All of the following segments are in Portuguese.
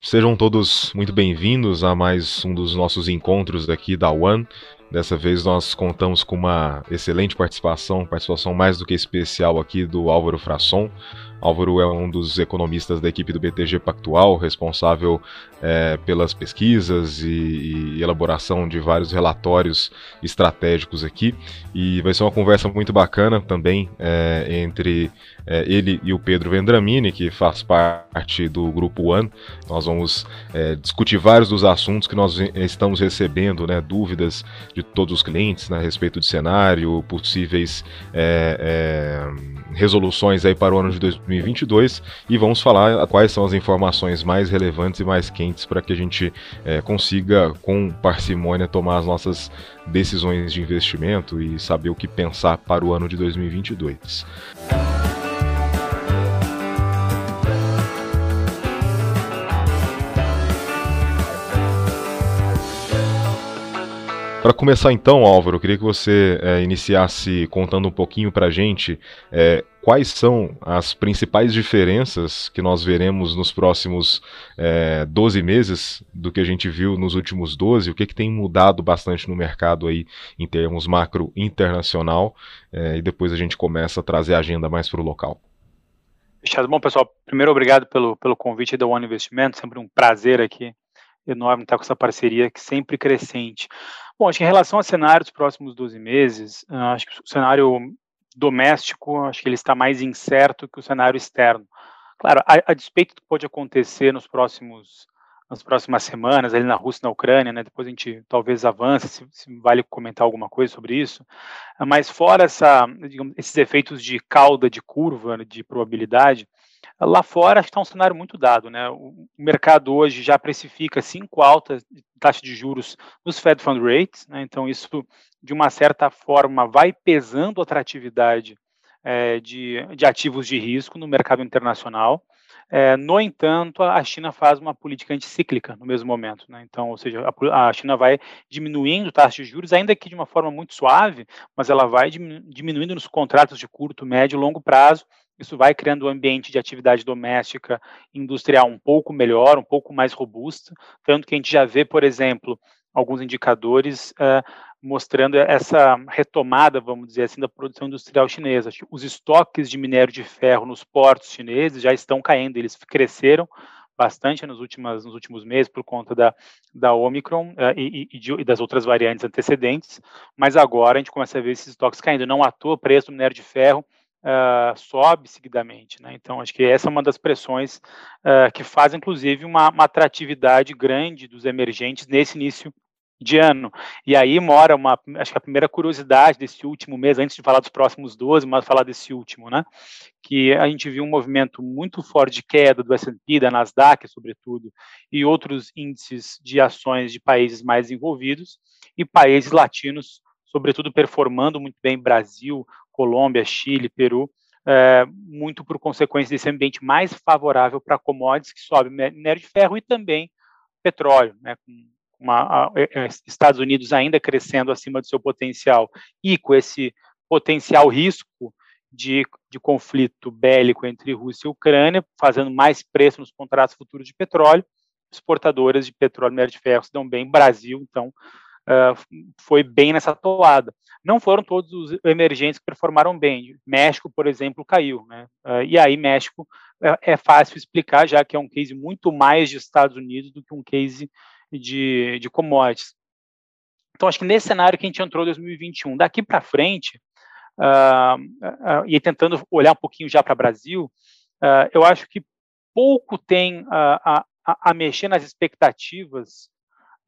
Sejam todos muito bem-vindos a mais um dos nossos encontros aqui da One. Dessa vez nós contamos com uma excelente participação, participação mais do que especial aqui do Álvaro Frasson. Álvaro é um dos economistas da equipe do BTG Pactual, responsável é, pelas pesquisas e, e, elaboração de vários relatórios estratégicos aqui. E vai ser uma conversa muito bacana também é, entre é, ele e o Pedro Vendramini, que faz parte do Grupo One. Nós vamos é, discutir vários dos assuntos que nós estamos recebendo, né, dúvidas de todos os clientes né, a respeito de cenário, possíveis é, é, resoluções aí para o ano de 2022 e vamos falar quais são as informações mais relevantes e mais quentes para que a gente é, consiga, com parcimônia, tomar as nossas decisões de investimento e saber o que pensar para o ano de 2022. Para começar então, Álvaro, eu queria que você é, iniciasse contando um pouquinho para a gente é, quais são as principais diferenças que nós veremos nos próximos é, 12 meses do que a gente viu nos últimos 12, o que, que tem mudado bastante no mercado aí em termos macro internacional, é, e depois a gente começa a trazer a agenda mais para o local. Fechado. Bom, pessoal, primeiro obrigado pelo, pelo convite da One Investimento, sempre um prazer aqui enorme estar com essa parceria que sempre crescente. Bom, acho que em relação ao cenário dos próximos 12 meses, ah, acho que o cenário doméstico, acho que ele está mais incerto que o cenário externo. Claro, a, a despeito do que pode acontecer nos próximos nas próximas semanas ali na Rússia e na Ucrânia, né? Depois a gente talvez avance, se, se, vale comentar alguma coisa sobre isso. Mas fora essa, digamos, esses efeitos de cauda de curva de probabilidade, Lá fora, está um cenário muito dado. Né? O mercado hoje já precifica cinco altas de taxa de juros nos Fed Fund Rates, né? então isso, de uma certa forma, vai pesando a atratividade é, de, de ativos de risco no mercado internacional. É, no entanto, a China faz uma política anticíclica no mesmo momento. Né? Então, ou seja, a, a, China vai diminuindo taxa de juros, ainda que de uma forma muito suave, mas ela vai diminuindo nos contratos de curto, médio e longo prazo, isso vai criando um ambiente de atividade doméstica industrial um pouco melhor, um pouco mais robusto, tanto que a gente já vê, por exemplo, alguns indicadores uh, mostrando essa retomada, vamos dizer assim, da produção industrial chinesa. Os estoques de minério de ferro nos portos chineses já estão caindo, eles cresceram bastante nos, últimos nos últimos meses por conta da, da Omicron uh, e, e, de, e, das outras variantes antecedentes, mas agora a gente começa a ver esses estoques caindo. Não à toa, o preço do minério de ferro uh, sobe seguidamente. Né? Então, acho que essa é uma das pressões uh, que faz, inclusive, uma, uma, atratividade grande dos emergentes nesse início de ano. E aí mora uma, acho que a primeira curiosidade desse último mês, antes de falar dos próximos 12, mas falar desse último, né? Que a gente viu um movimento muito forte de queda do S&P, da Nasdaq, sobretudo, e outros índices de ações de países mais envolvidos, e países latinos, sobretudo, performando muito bem, Brasil, Colômbia, Chile, Peru, é, muito por consequência desse ambiente mais favorável para commodities, que sobe minério de ferro e também petróleo, né, com uma, a, é, Estados Unidos ainda crescendo acima do seu potencial e com esse potencial risco de, de conflito bélico entre Rússia e Ucrânia, fazendo mais preço nos contratos futuros de petróleo, exportadoras de petróleo e de ferro se dão bem, Brasil, então, uh, foi bem nessa toada. Não foram todos os emergentes que performaram bem. México, por exemplo, caiu. Né? Uh, e aí, México é, é, fácil explicar, já que é um case muito mais de Estados Unidos do que um case de, de commodities. Então, acho que nesse cenário que a gente entrou em 2021, daqui para frente, uh, e tentando olhar um pouquinho já para o Brasil, eu acho que pouco tem a, a, mexer nas expectativas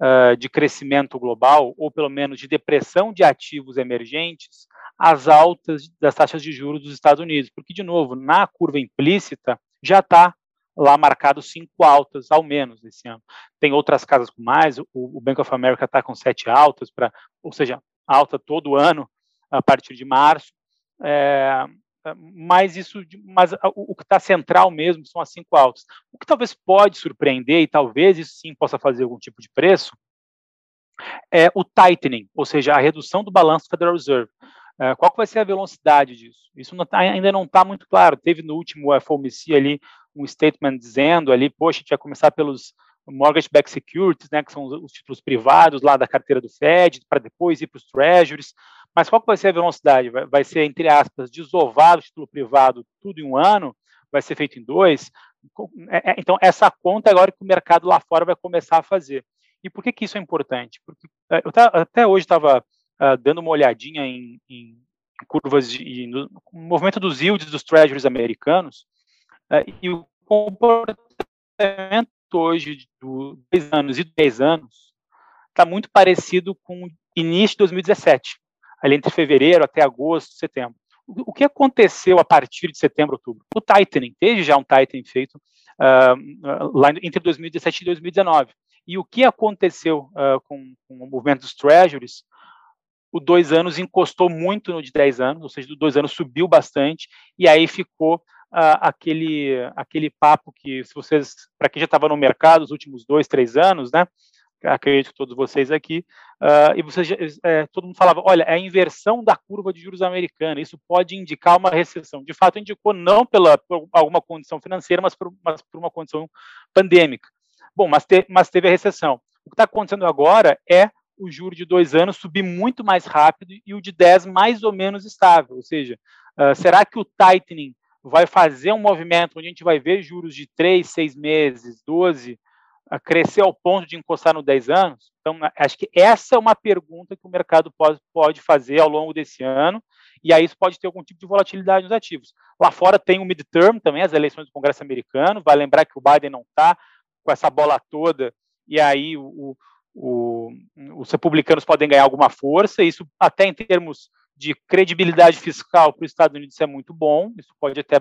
uh, de crescimento global, ou pelo menos de depressão de ativos emergentes, as altas das taxas de juros dos Estados Unidos. Porque, de novo, na curva implícita, já está lá marcado cinco altas, ao menos, esse ano. Tem outras casas com mais, o, o Bank of America está com sete altas, pra, ou seja, alta todo ano, a partir de março. É, mas isso, mas o, que está central mesmo são as cinco altas. O que talvez pode surpreender e talvez isso sim possa fazer algum tipo de preço é o tightening, ou seja, a redução do balanço do Federal Reserve. Uh, qual vai ser a velocidade disso? Isso não tá, ainda não está muito claro. Teve no último FOMC ali um statement dizendo ali, poxa, a gente vai começar pelos mortgage-backed securities, né, que são os títulos privados lá da carteira do Fed, para depois ir para os treasuries. Mas qual vai ser a velocidade? Vai, vai ser, entre aspas, desovar o título privado tudo em um ano? Vai ser feito em dois? É, é, então, essa conta agora que o mercado lá fora vai começar a fazer. E por que, que isso é importante? Porque é, eu até hoje estava uh, dando uma olhadinha em, em curvas de, no, movimento dos yields dos treasuries americanos uh, e o comportamento hoje dos 10 anos e 10 anos está muito parecido com o início de 2017, ali entre fevereiro até agosto, setembro. O, o que aconteceu a partir de setembro, outubro? O tightening, teve já um tightening feito uh, lá entre 2017 e 2019. E o que aconteceu uh, com, com, o movimento dos treasuries o dois anos encostou muito no de 10 anos, ou seja, o dois anos subiu bastante, e aí ficou uh, aquele, aquele papo que, se vocês, para quem já estava no mercado os últimos dois, três anos, né, acredito que todos vocês aqui, uh, e vocês, é, todo mundo falava, olha, é a inversão da curva de juros americana, isso pode indicar uma recessão. De fato, indicou não pela, por alguma condição financeira, mas por, mas por uma condição pandêmica. Bom, mas, te, mas teve a recessão. O que está acontecendo agora é o juro de dois anos subir muito mais rápido e o de 10 mais ou menos estável. Ou seja, uh, será que o tightening vai fazer um movimento onde a gente vai ver juros de 3, 6 meses, 12, uh, crescer ao ponto de encostar no 10 anos? Então, acho que essa é uma pergunta que o mercado pode, pode fazer ao longo desse ano, e aí isso pode ter algum tipo de volatilidade nos ativos. Lá fora tem o midterm também, as eleições do Congresso americano, vai lembrar que o Biden não está com essa bola toda, e aí o, o, os republicanos podem ganhar alguma força, isso até em termos de credibilidade fiscal para os Estados Unidos é muito bom, isso pode até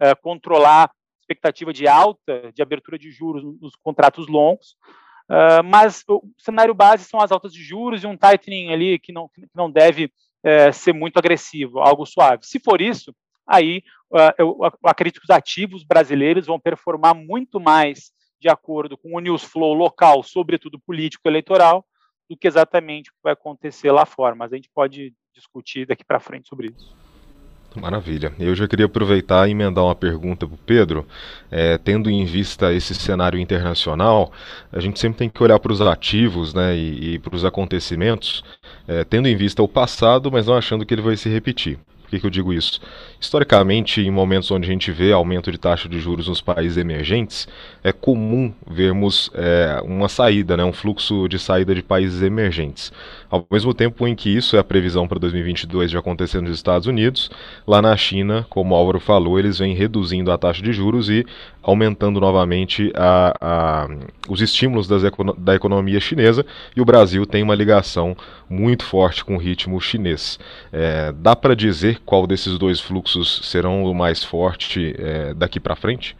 é, controlar a expectativa de alta, de abertura de juros nos contratos longos, uh, mas o cenário base são as altas de juros e um tightening ali que não, que não deve é, ser muito agressivo, algo suave. Se for isso, aí eu acredito que os ativos brasileiros vão performar muito mais de acordo com o news flow local, sobretudo político-eleitoral, do que exatamente vai acontecer lá fora. Mas a gente pode discutir daqui para frente sobre isso. Maravilha. Eu já queria aproveitar e emendar uma pergunta para o Pedro. É, tendo em vista esse cenário internacional, a gente sempre tem que olhar para os ativos né, e, e para os acontecimentos, é, tendo em vista o passado, mas não achando que ele vai se repetir. Por que, que eu digo isso? Historicamente, em momentos onde a gente vê aumento de taxa de juros nos países emergentes, é comum vermos é, uma saída, né, um fluxo de saída de países emergentes. Ao mesmo tempo em que isso é a previsão para 2022 de acontecer nos Estados Unidos, lá na China, como o Álvaro falou, eles vêm reduzindo a taxa de juros e aumentando novamente a, a, os estímulos das, da economia chinesa, e o Brasil tem uma ligação muito forte com o ritmo chinês. É, dá para dizer qual desses dois fluxos serão o mais forte é, daqui para frente?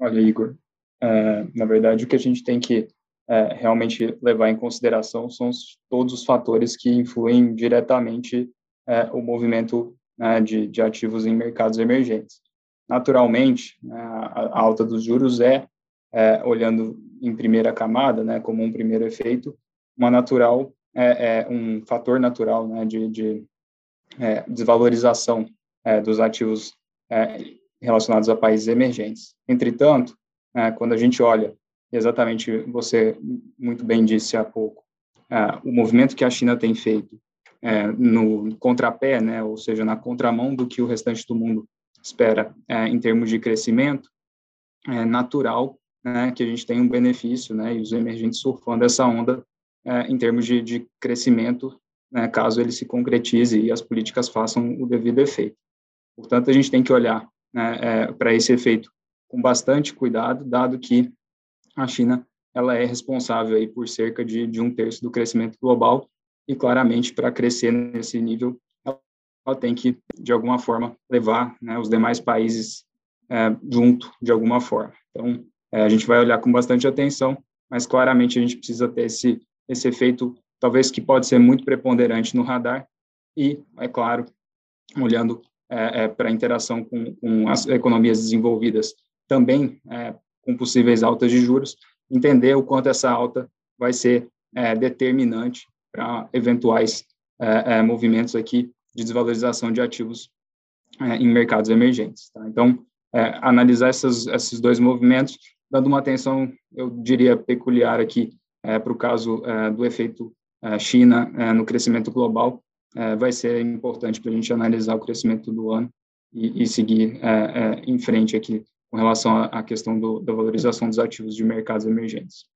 Olha, Igor, é, na verdade, o que a gente tem que é, realmente levar em consideração são os, todos os fatores que influem diretamente é, o movimento né, de, de, ativos em mercados emergentes. Naturalmente, né, a, a, alta dos juros é, é, olhando em primeira camada, né, como um primeiro efeito, uma natural é, é um fator natural né, de, de é, desvalorização dos ativos relacionados a países emergentes. Entretanto, quando a gente olha exatamente você muito bem disse há pouco, uh, o movimento que a China tem feito uh, no contrapé, né, ou seja, na contramão do que o restante do mundo espera uh, em termos de crescimento, é natural né, que a gente tenha um benefício, né, e os emergentes surfando essa onda em termos de, de crescimento, né, caso ele se concretize e as políticas façam o devido efeito. Portanto, a gente tem que olhar né, para esse efeito com bastante cuidado, dado que a China ela é responsável aí por cerca de, de um terço do crescimento global e claramente para crescer nesse nível ela tem que de alguma forma levar né, os demais países é, junto de alguma forma. Então é, a gente vai olhar com bastante atenção, mas claramente a gente precisa ter esse esse efeito talvez que pode ser muito preponderante no radar e é claro olhando é, é para a interação com, com, as economias desenvolvidas também é, com possíveis altas de juros, entender o quanto essa alta vai ser é, determinante para eventuais é, é, movimentos aqui de desvalorização de ativos é, em mercados emergentes. Tá? Então, é, analisar essas, esses dois movimentos, dando uma atenção, eu diria, peculiar aqui é, para o caso é, do efeito é, China é, no crescimento global, vai ser importante para a gente analisar o crescimento do ano e, e seguir em frente aqui com relação à, questão do, da valorização dos ativos de mercados emergentes.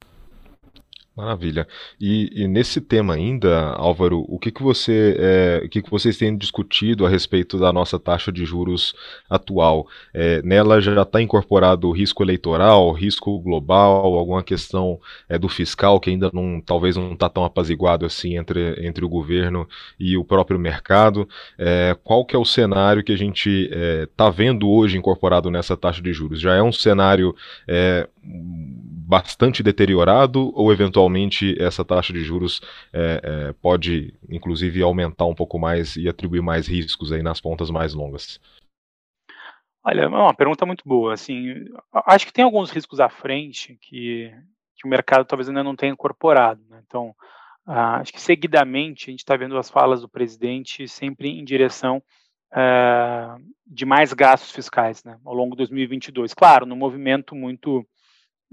Maravilha. E, e, nesse tema ainda, Álvaro, o que, que você, é, o que, que vocês têm discutido a respeito da nossa taxa de juros atual? É, nela já está incorporado risco eleitoral, risco global, alguma questão é, do fiscal que ainda não, talvez não está tão apaziguado assim entre, entre o governo e o próprio mercado. Qual que é o cenário que a gente está vendo hoje incorporado nessa taxa de juros? Já é um cenário bastante deteriorado ou eventualmente essa taxa de juros é, é, pode inclusive aumentar um pouco mais e atribuir mais riscos aí nas pontas mais longas? Olha, é uma pergunta muito boa. Assim, acho que tem alguns riscos à frente que, que o mercado talvez ainda não tenha incorporado. Né? Então, ah, acho que seguidamente a gente está vendo as falas do presidente sempre em direção ah, de mais gastos fiscais né, ao longo de 2022. Claro, num movimento muito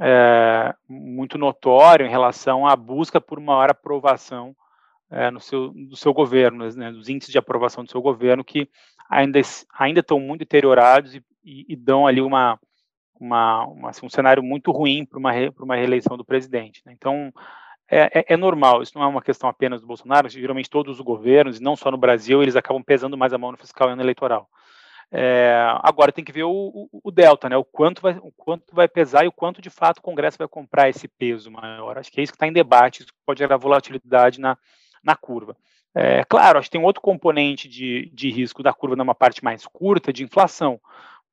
é, muito notório em relação à busca por maior aprovação é, no seu, do seu governo, né, dos índices de aprovação do seu governo, que ainda, ainda estão muito deteriorados e, e, e dão ali uma, uma, uma assim, um cenário muito ruim para uma, re, uma reeleição do presidente. Né? Então, é, é, é, normal, isso não é uma questão apenas do Bolsonaro, geralmente todos os governos, não só no Brasil, eles acabam pesando mais a mão no fiscal e no eleitoral. É, agora tem que ver o, o, o, delta, né? O quanto, vai, o quanto vai pesar e o quanto de fato o Congresso vai comprar esse peso maior. Acho que é isso que está em debate, isso pode gerar volatilidade na, na curva. É, claro, acho que tem outro componente de, de risco da curva numa parte mais curta, de inflação,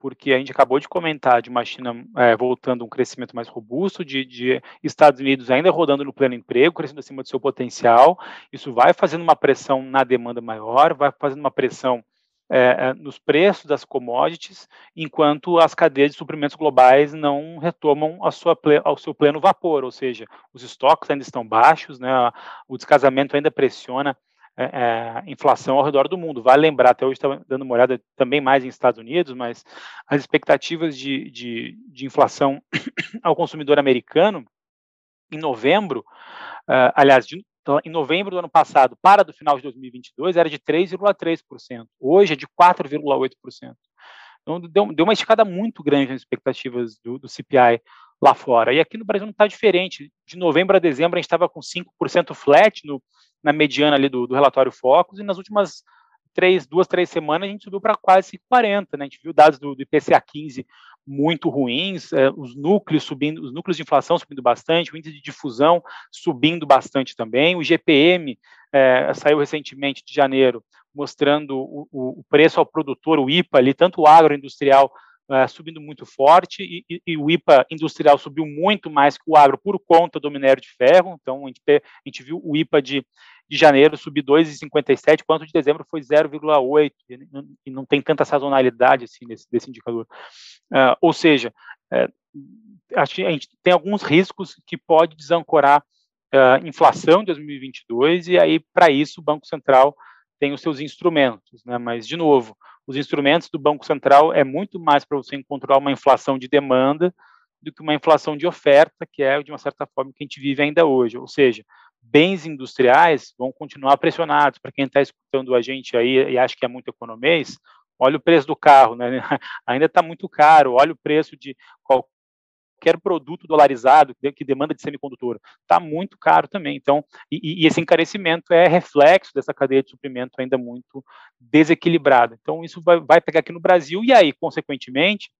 porque a gente acabou de comentar de uma China é, voltando um crescimento mais robusto, de, de, Estados Unidos ainda rodando no pleno emprego, crescendo acima do seu potencial. Isso vai fazendo uma pressão na demanda maior, vai fazendo uma pressão é, nos preços das commodities, enquanto as cadeias de suprimentos globais não retomam ao seu pleno vapor, ou seja, os estoques ainda estão baixos, né, o descasamento ainda pressiona é, é, inflação ao redor do mundo. Vale lembrar, até hoje está dando uma olhada também mais em Estados Unidos, mas as expectativas de, de, de inflação ao consumidor americano em novembro, uh, aliás, de, então, em novembro do ano passado para do final de 2022 era de 3,3%. Hoje é de 4,8%. Então, deu, deu, uma esticada muito grande nas expectativas do, do CPI lá fora. E aqui no Brasil não está diferente. De novembro a dezembro a gente estava com 5% flat no, na mediana ali do, do relatório Focus, e nas últimas três, duas, três semanas a gente subiu para quase 40, né? A gente viu dados do, do IPCA 15 muito ruins, é, os núcleos subindo, os núcleos de inflação subindo bastante, o índice de difusão subindo bastante também, o GPM é, saiu recentemente de janeiro mostrando o, o, preço ao produtor, o IPA ali, tanto o agroindustrial é, subindo muito forte e, e, e, o IPA industrial subiu muito mais que o agro por conta do minério de ferro, então a gente, a gente viu o IPA de de janeiro subir 2,57, quanto de dezembro foi 0,8, e não tem tanta sazonalidade assim nesse, desse indicador. Uh, ou seja, uh, a gente tem alguns riscos que pode desancorar uh, inflação em 2022, e aí, para isso, o Banco Central tem os seus instrumentos, né? mas, de novo, os instrumentos do Banco Central é muito mais para você controlar uma inflação de demanda do que uma inflação de oferta, que é, de uma certa forma, que a gente vive ainda hoje. Ou seja, bens industriais vão continuar pressionados. Para quem está escutando a gente aí e acha que é muito economês, olha o preço do carro, né? ainda está muito caro. Olha o preço de qualquer produto dolarizado que demanda de semicondutor, está muito caro também. Então, e, e, esse encarecimento é reflexo dessa cadeia de suprimento ainda muito desequilibrada. Então, isso vai, vai pegar aqui no Brasil e aí, consequentemente,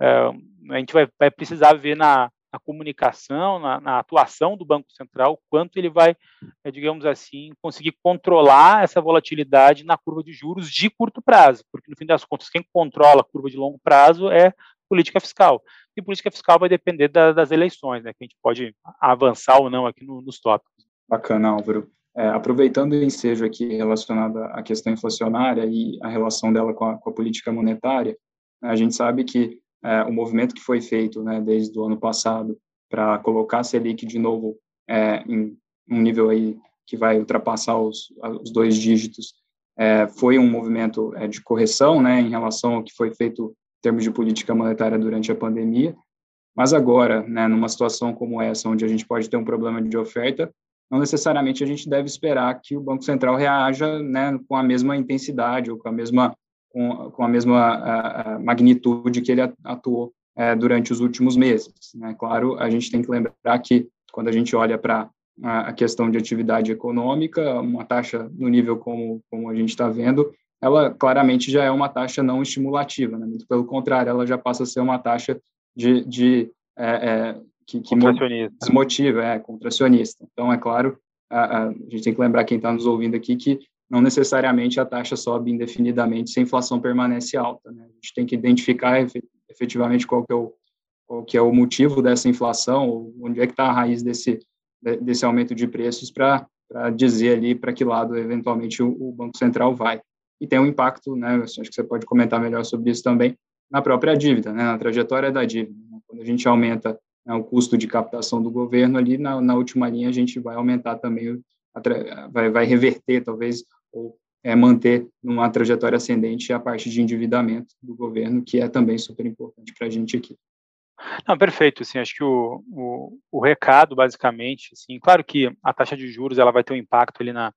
uh, a gente vai, vai precisar ver na na comunicação, na, na, atuação do Banco Central, quanto ele vai, é, digamos assim, conseguir controlar essa volatilidade na curva de juros de curto prazo, porque no fim das contas, quem controla a curva de longo prazo é política fiscal. E política fiscal vai depender da, das eleições, né, que a gente pode avançar ou não aqui no, nos tópicos. Bacana, Álvaro. É, aproveitando o ensejo aqui relacionado à questão inflacionária e a relação dela com a, com a política monetária, a gente sabe que é, o movimento que foi feito né, desde o ano passado para colocar a Selic de novo é, em um nível aí que vai ultrapassar os, os dois dígitos é, foi um movimento é, de correção, né, em relação ao que foi feito termos de política monetária durante a pandemia, mas agora, né, numa situação como essa, onde a gente pode ter um problema de oferta, não necessariamente a gente deve esperar que o Banco Central reaja né, com a mesma intensidade ou com a mesma, com, com a mesma a, a magnitude que ele atuou é, durante os últimos meses. Né? Claro, a gente tem que lembrar que quando a gente olha para a questão de atividade econômica, uma taxa no nível como, como a gente está vendo, ela claramente já é uma taxa não estimulativa, né? muito pelo contrário, ela já passa a ser uma taxa de, de é, é, que, que desmotiva, é, contracionista. Então, é claro, a, a, gente tem que lembrar quem está nos ouvindo aqui que não necessariamente a taxa sobe indefinidamente se a inflação permanece alta. Né? A gente tem que identificar efetivamente qual que é o, qual que é o motivo dessa inflação, onde é que está a raiz desse, desse aumento de preços para dizer ali para que lado eventualmente o, o, Banco Central vai. E tem um impacto, né, acho que você pode comentar melhor sobre isso também, na própria dívida, né, na trajetória da dívida. Né? Quando a gente aumenta né, o custo de captação do governo ali, na, na última linha a gente vai aumentar também, vai, vai reverter talvez, ou é, manter numa trajetória ascendente a parte de endividamento do governo, que é também super importante para a gente aqui. Não, perfeito, assim, acho que o, o, o, recado, basicamente, assim, claro que a taxa de juros, ela vai ter um impacto ali na,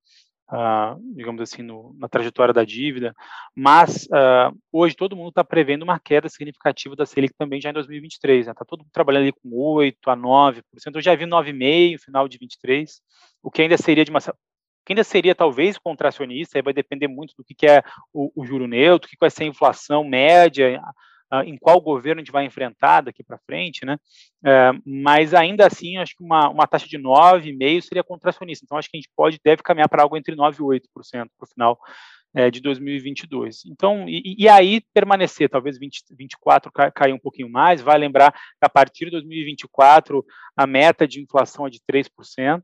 uh, digamos assim, no, na trajetória da dívida, mas uh, hoje todo mundo está prevendo uma queda significativa da Selic também já em 2023, está né? Tá todo mundo trabalhando ali com 8 a 9%, eu já vi 9,5% no final de 23, o que ainda seria de uma que ainda seria talvez contracionista, aí vai depender muito do que, que é o, o juro neutro, o que vai ser a inflação média, uh, em qual governo a gente vai enfrentar daqui para frente, né? Uh, mas ainda assim, acho que uma, uma taxa de 9,5% seria contracionista. Então, acho que a gente pode, deve caminhar para algo entre 9% e 8% para o final de 2022. Então, e, e, aí permanecer, talvez 20, 24 cair um pouquinho mais, vai lembrar que a partir de 2024 a meta de inflação é de 3%, uh,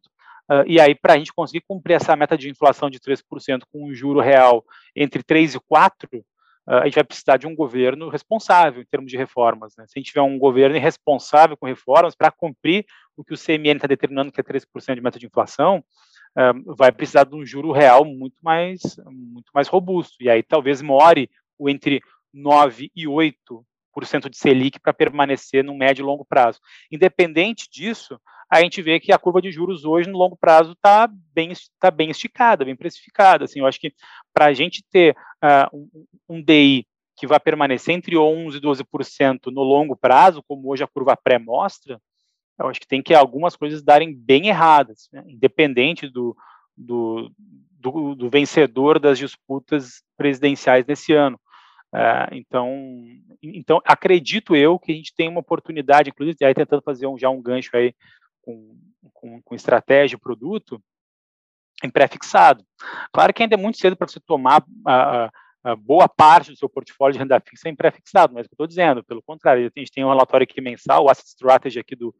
e aí para a gente conseguir cumprir essa meta de inflação de 3% com um juro real entre 3 e 4, a gente vai precisar de um governo responsável em termos de reformas. Né? Se a gente tiver um governo irresponsável com reformas para cumprir o que o CMN está determinando, que é 3% de meta de inflação, vai precisar de um juro real muito mais, muito mais robusto. E aí talvez more o entre 9 e 8% de Selic para permanecer no médio e longo prazo. Independente disso, a gente vê que a curva de juros hoje, no longo prazo, está bem, tá bem esticada, bem precificada. Assim, eu acho que para a gente ter uh, um, DI que vai permanecer entre 11% e 12% no longo prazo, como hoje a curva pré mostra, eu acho que tem que algumas coisas darem bem erradas, né? independente do, do, do, do, vencedor das disputas presidenciais nesse ano. Uh, então, então, acredito eu que a gente tem uma oportunidade, inclusive, aí tentando fazer um, já um gancho aí com, com, com estratégia e produto em pré-fixado. Claro que ainda é muito cedo para você tomar a, a, boa parte do seu portfólio de renda fixa em pré-fixado, mas é o que eu estou dizendo, pelo contrário, a gente tem um relatório aqui mensal, o Asset Strategy aqui do,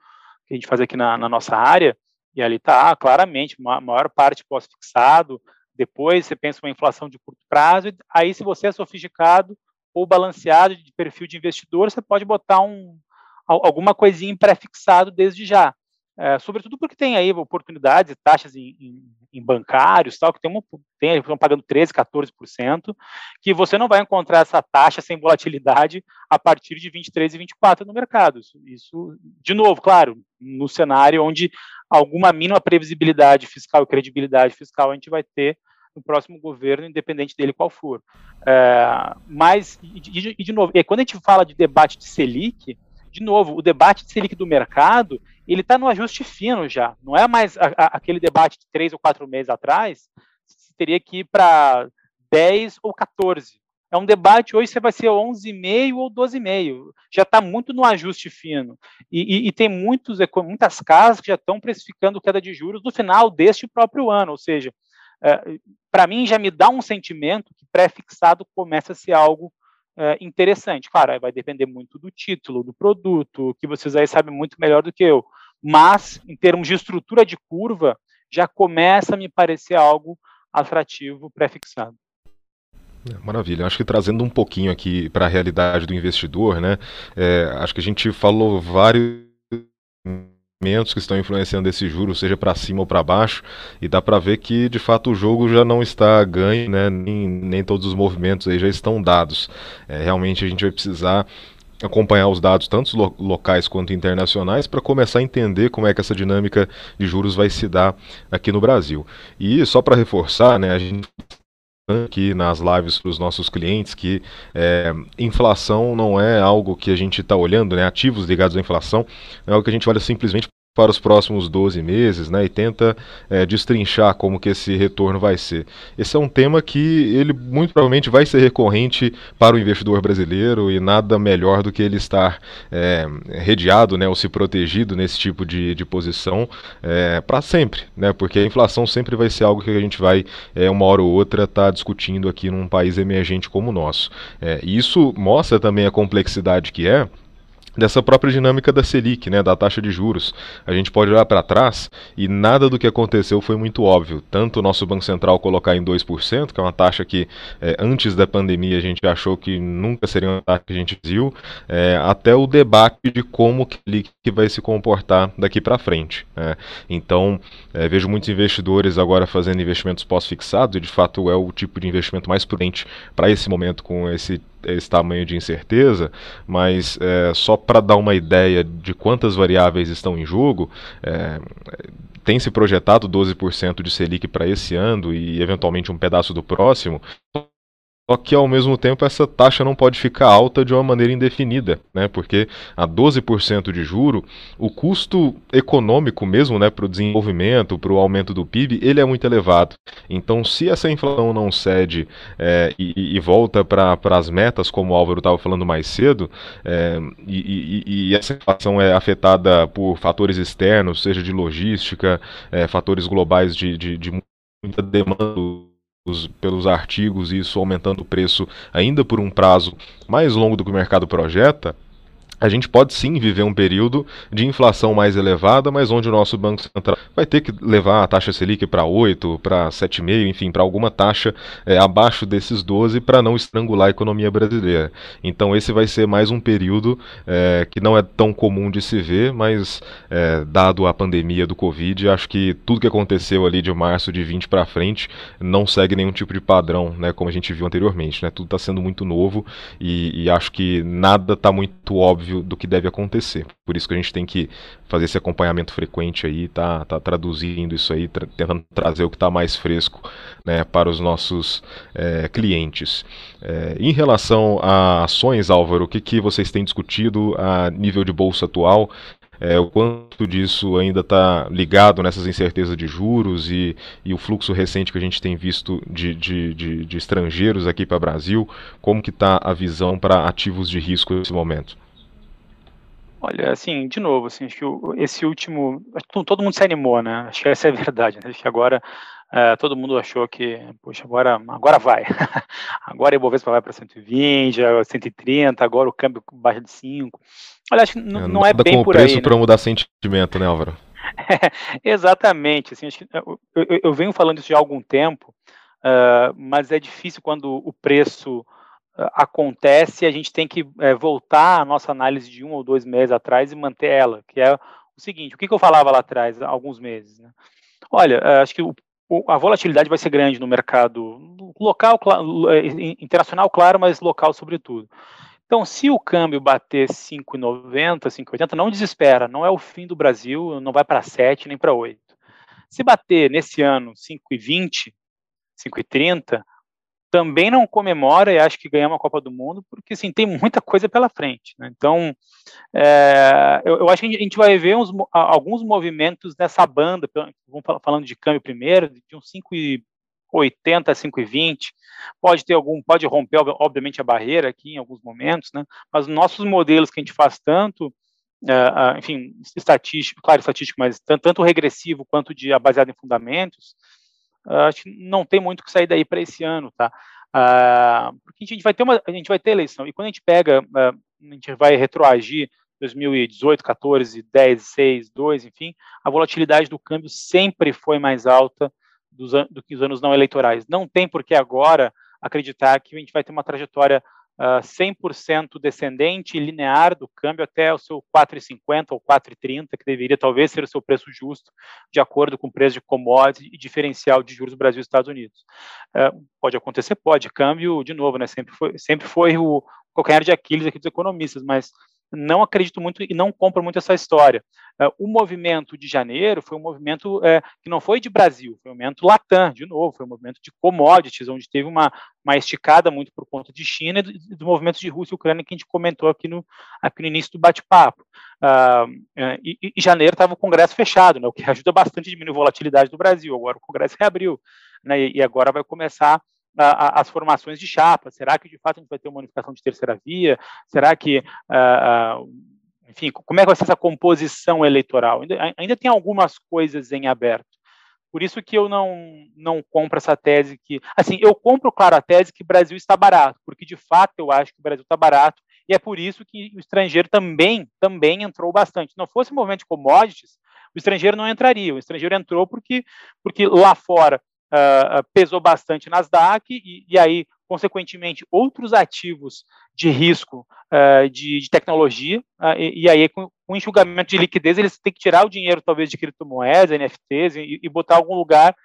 que a gente faz aqui na, na nossa área, e ali está claramente, a maior parte pós-fixado, depois você pensa uma inflação de curto prazo, aí se você é sofisticado ou balanceado de perfil de investidor, você pode botar um, alguma coisinha em pré-fixado desde já. É, sobretudo porque tem aí oportunidades, taxas em, em, em bancários, tal, que tem, uma, tem estão pagando 13%, 14%, que você não vai encontrar essa taxa sem volatilidade a partir de 23 e 24 no mercado. Isso, isso, de novo, claro, no cenário onde alguma mínima previsibilidade fiscal e credibilidade fiscal a gente vai ter no próximo governo, independente dele qual for. É, mas, e de, e de novo, e quando a gente fala de debate de Selic, de novo, o debate de Selic do mercado, ele está no ajuste fino já. Não é mais a, a, aquele debate de três ou quatro meses atrás, você teria que ir para 10 ou 14. É um debate, hoje você vai ser 11,5 ou 12,5. Já está muito no ajuste fino. E, e, e, tem muitos, muitas casas que já estão precificando queda de juros no final deste próprio ano. Ou seja, é, para mim já me dá um sentimento que pré-fixado começa a ser algo é, interessante. Claro, vai depender muito do título, do produto, que vocês aí sabem muito melhor do que eu. Mas, em termos de estrutura de curva, já começa a me parecer algo atrativo pré-fixado. É, maravilha. Acho que trazendo um pouquinho aqui para a realidade do investidor, né? É, acho que a gente falou vários que estão influenciando esse juro, seja para cima ou para baixo, e dá para ver que de fato o jogo já não está ganho, né? nem, nem todos os movimentos aí já estão dados. É, realmente a gente vai precisar acompanhar os dados, tanto lo locais quanto internacionais, para começar a entender como é que essa dinâmica de juros vai se dar aqui no Brasil. E só para reforçar, né, a gente aqui nas lives para os nossos clientes que é, inflação não é algo que a gente está olhando, né, ativos ligados à inflação, é algo que a gente olha simplesmente para os próximos 12 meses, né, e tenta é, destrinchar como que esse retorno vai ser. Esse é um tema que ele muito provavelmente vai ser recorrente para o investidor brasileiro e nada melhor do que ele estar é, redeado, né, ou se protegido nesse tipo de, de posição é, para sempre, né, porque a inflação sempre vai ser algo que a gente vai é, uma hora ou outra estar tá discutindo aqui num país emergente como o nosso. É, e isso mostra também a complexidade que é dessa própria dinâmica da Selic, né, da taxa de juros. A gente pode olhar para trás e nada do que aconteceu foi muito óbvio. Tanto o nosso Banco Central colocar em 2%, que é uma taxa que é, antes da pandemia a gente achou que nunca seria uma taxa que a gente viu, é, até o debate de como que que vai se comportar daqui para frente. Né. Então, é, vejo muitos investidores agora fazendo investimentos pós-fixados e de fato é o tipo de investimento mais prudente para esse momento com esse esse tamanho de incerteza, mas é, só para dar uma ideia de quantas variáveis estão em jogo, é, tem se projetado 12% de Selic para esse ano e eventualmente um pedaço do próximo. Só que ao mesmo tempo essa taxa não pode ficar alta de uma maneira indefinida, né? Porque a 12% de juro, o custo econômico mesmo, né, para o desenvolvimento, para o aumento do PIB, ele é muito elevado. Então, se essa inflação não cede é, e, e, volta para as metas, como o Álvaro estava falando mais cedo, é, e, e, e, essa inflação é afetada por fatores externos, seja de logística, é, fatores globais de, de, de muita demanda pelos artigos e isso aumentando o preço ainda por um prazo mais longo do que o mercado projeta, a gente pode sim viver um período de inflação mais elevada, mas onde o nosso Banco Central vai ter que levar a taxa Selic para 8, para 7,5, enfim, para alguma taxa é, abaixo desses 12 para não estrangular a economia brasileira. Então esse vai ser mais um período é, que não é tão comum de se ver, mas é, dado a pandemia do Covid, acho que tudo que aconteceu ali de março de 20 para frente não segue nenhum tipo de padrão, né, como a gente viu anteriormente. Né? Tudo está sendo muito novo e, e acho que nada está muito óbvio óbvio do que deve acontecer. Por isso que a gente tem que fazer esse acompanhamento frequente aí, tá, tá traduzindo isso aí, tra tentando trazer o que está mais fresco né, para os nossos é, clientes. É, em relação a ações, Álvaro, o que, que vocês têm discutido a nível de bolsa atual? é, o quanto disso ainda está ligado nessas incertezas de juros e, e, o fluxo recente que a gente tem visto de, de, de, de estrangeiros aqui para o Brasil, como que está a visão para ativos de risco nesse momento? Olha, assim, de novo, assim, acho que esse último, todo mundo se animou, né? Acho que essa é a verdade, né? Acho que agora uh, todo mundo achou que, poxa, agora, agora vai. agora a Ibovespa vai para 120, 130, agora o câmbio baixa de 5. Olha, acho que não, é, não é bem por aí. preço né? para mudar sentimento, né, Álvaro? exatamente, assim, eu, eu, eu, venho falando isso já há algum tempo, uh, mas é difícil quando o preço acontece, a gente tem que é, voltar a nossa análise de um ou dois meses atrás e manter ela, que é o seguinte, o que, que eu falava lá atrás, há alguns meses, né? Olha, é, acho que o, a volatilidade vai ser grande no mercado local, é, internacional, claro, mas local sobretudo. Então, se o câmbio bater 5,90, 5,80, não desespera, não é o fim do Brasil, não vai para 7 nem para 8. Se bater nesse ano 5,20, 5,30, também não comemora e acho que ganhamos a Copa do Mundo, porque assim, tem muita coisa pela frente. Né? Então, é, eu, eu, acho que a gente vai ver uns, alguns movimentos nessa banda, vamos falando de câmbio primeiro, de uns 5,80 a 5,20, pode ter algum, pode romper, obviamente, a barreira aqui em alguns momentos, né? mas nossos modelos que a gente faz tanto, é, enfim, estatístico, claro, estatístico, mas tanto, tanto regressivo quanto de baseado em fundamentos, acho que não tem muito que sair daí para esse ano, tá? Uh, porque a gente vai ter uma, a gente vai ter eleição e quando a gente pega, uh, a gente vai retroagir 2018, 14, 10, 6, 2, enfim, a volatilidade do câmbio sempre foi mais alta do que os anos não eleitorais. Não tem por que agora acreditar que a gente vai ter uma trajetória uh, 100% descendente e linear do câmbio até o seu 4,50 ou 4,30, que deveria talvez ser o seu preço justo, de acordo com o preço de commodity e diferencial de juros Brasil e Estados Unidos. Uh, pode acontecer? Pode. Câmbio, de novo, né, sempre foi, sempre foi o calcanhar de Aquiles aqui dos economistas, mas não acredito muito e não compro muito essa história. Uh, o movimento de janeiro foi um movimento uh, que não foi de Brasil, foi um movimento latam, de novo, foi um movimento de commodities, onde teve uma, uma esticada muito por conta de China e do, do movimento de Rússia e Ucrânia que a gente comentou aqui no, aqui no início do bate-papo. Uh, e, e, janeiro estava o Congresso fechado, né, o que ajuda bastante a diminuir a volatilidade do Brasil. Agora o Congresso reabriu, né, e agora vai começar as formações de chapa? Será que de fato a gente vai ter uma unificação de terceira via? Será que, enfim, como é que vai ser essa composição eleitoral? Ainda, ainda tem algumas coisas em aberto. Por isso que eu não, não compro essa tese que. Assim, eu compro, claro, a tese que o Brasil está barato, porque de fato eu acho que o Brasil está barato, e é por isso que o estrangeiro também, também entrou bastante. Se não fosse o movimento de commodities, o estrangeiro não entraria. O estrangeiro entrou porque, porque lá fora uh, pesou bastante Nasdaq e, e aí, consequentemente, outros ativos de risco uh, de, de, tecnologia, uh, e, e, aí, com, com enxugamento de liquidez, eles têm que tirar o dinheiro, talvez, de criptomoedas, NFTs, e, e botar algum lugar